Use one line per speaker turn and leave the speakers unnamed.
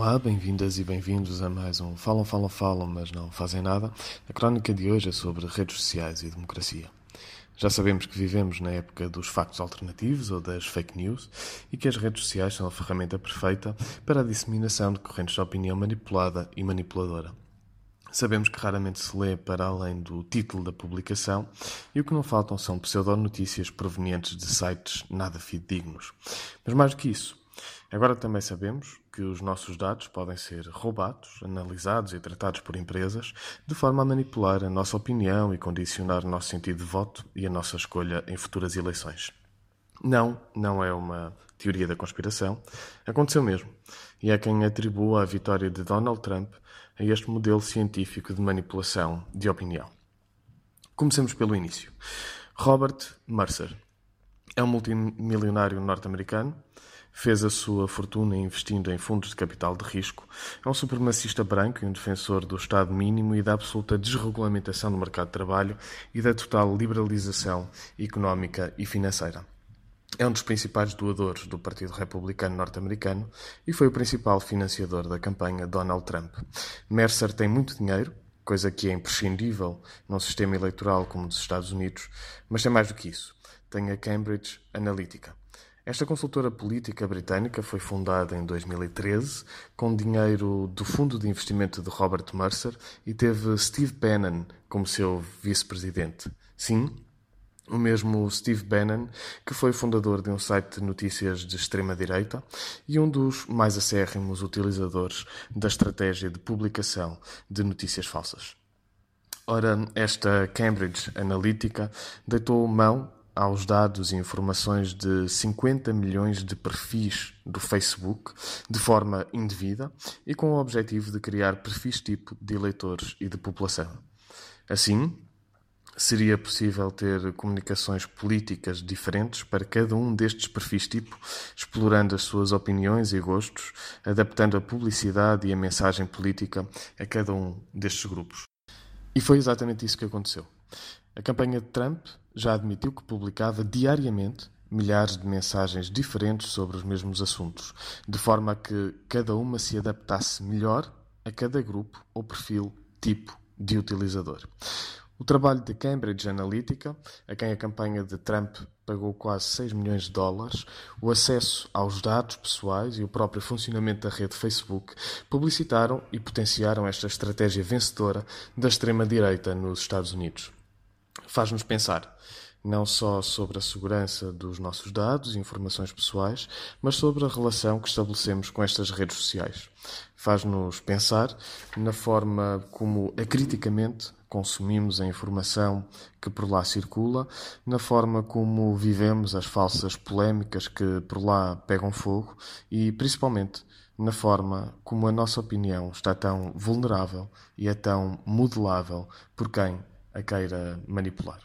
Olá, bem-vindas e bem-vindos a mais um Falam, Falam, Falam, mas não fazem nada. A crónica de hoje é sobre redes sociais e democracia. Já sabemos que vivemos na época dos factos alternativos ou das fake news e que as redes sociais são a ferramenta perfeita para a disseminação de correntes de opinião manipulada e manipuladora. Sabemos que raramente se lê para além do título da publicação e o que não faltam são pseudonotícias provenientes de sites nada fidedignos. Mas mais do que isso, agora também sabemos que os nossos dados podem ser roubados, analisados e tratados por empresas de forma a manipular a nossa opinião e condicionar o nosso sentido de voto e a nossa escolha em futuras eleições. Não, não é uma teoria da conspiração. Aconteceu mesmo. E é quem atribua a vitória de Donald Trump a este modelo científico de manipulação de opinião. Comecemos pelo início. Robert Mercer é um multimilionário norte-americano, fez a sua fortuna investindo em fundos de capital de risco, é um supremacista branco e um defensor do Estado mínimo e da absoluta desregulamentação do mercado de trabalho e da total liberalização económica e financeira. É um dos principais doadores do Partido Republicano Norte-Americano e foi o principal financiador da campanha Donald Trump. Mercer tem muito dinheiro, coisa que é imprescindível num sistema eleitoral como o dos Estados Unidos, mas tem mais do que isso. Tem a Cambridge Analytica. Esta consultora política britânica foi fundada em 2013 com dinheiro do fundo de investimento de Robert Mercer e teve Steve Bannon como seu vice-presidente. Sim, o mesmo Steve Bannon, que foi fundador de um site de notícias de extrema-direita e um dos mais acérrimos utilizadores da estratégia de publicação de notícias falsas. Ora, esta Cambridge Analytica deitou mão aos dados e informações de 50 milhões de perfis do Facebook de forma indevida e com o objetivo de criar perfis tipo de eleitores e de população. Assim, seria possível ter comunicações políticas diferentes para cada um destes perfis tipo, explorando as suas opiniões e gostos, adaptando a publicidade e a mensagem política a cada um destes grupos. E foi exatamente isso que aconteceu. A campanha de Trump já admitiu que publicava diariamente milhares de mensagens diferentes sobre os mesmos assuntos, de forma a que cada uma se adaptasse melhor a cada grupo ou perfil tipo de utilizador. O trabalho de Cambridge Analytica, a quem a campanha de Trump pagou quase 6 milhões de dólares, o acesso aos dados pessoais e o próprio funcionamento da rede Facebook publicitaram e potenciaram esta estratégia vencedora da extrema-direita nos Estados Unidos. Faz-nos pensar não só sobre a segurança dos nossos dados e informações pessoais, mas sobre a relação que estabelecemos com estas redes sociais. Faz-nos pensar na forma como acriticamente consumimos a informação que por lá circula, na forma como vivemos as falsas polémicas que por lá pegam fogo e, principalmente, na forma como a nossa opinião está tão vulnerável e é tão modelável por quem a queira manipular.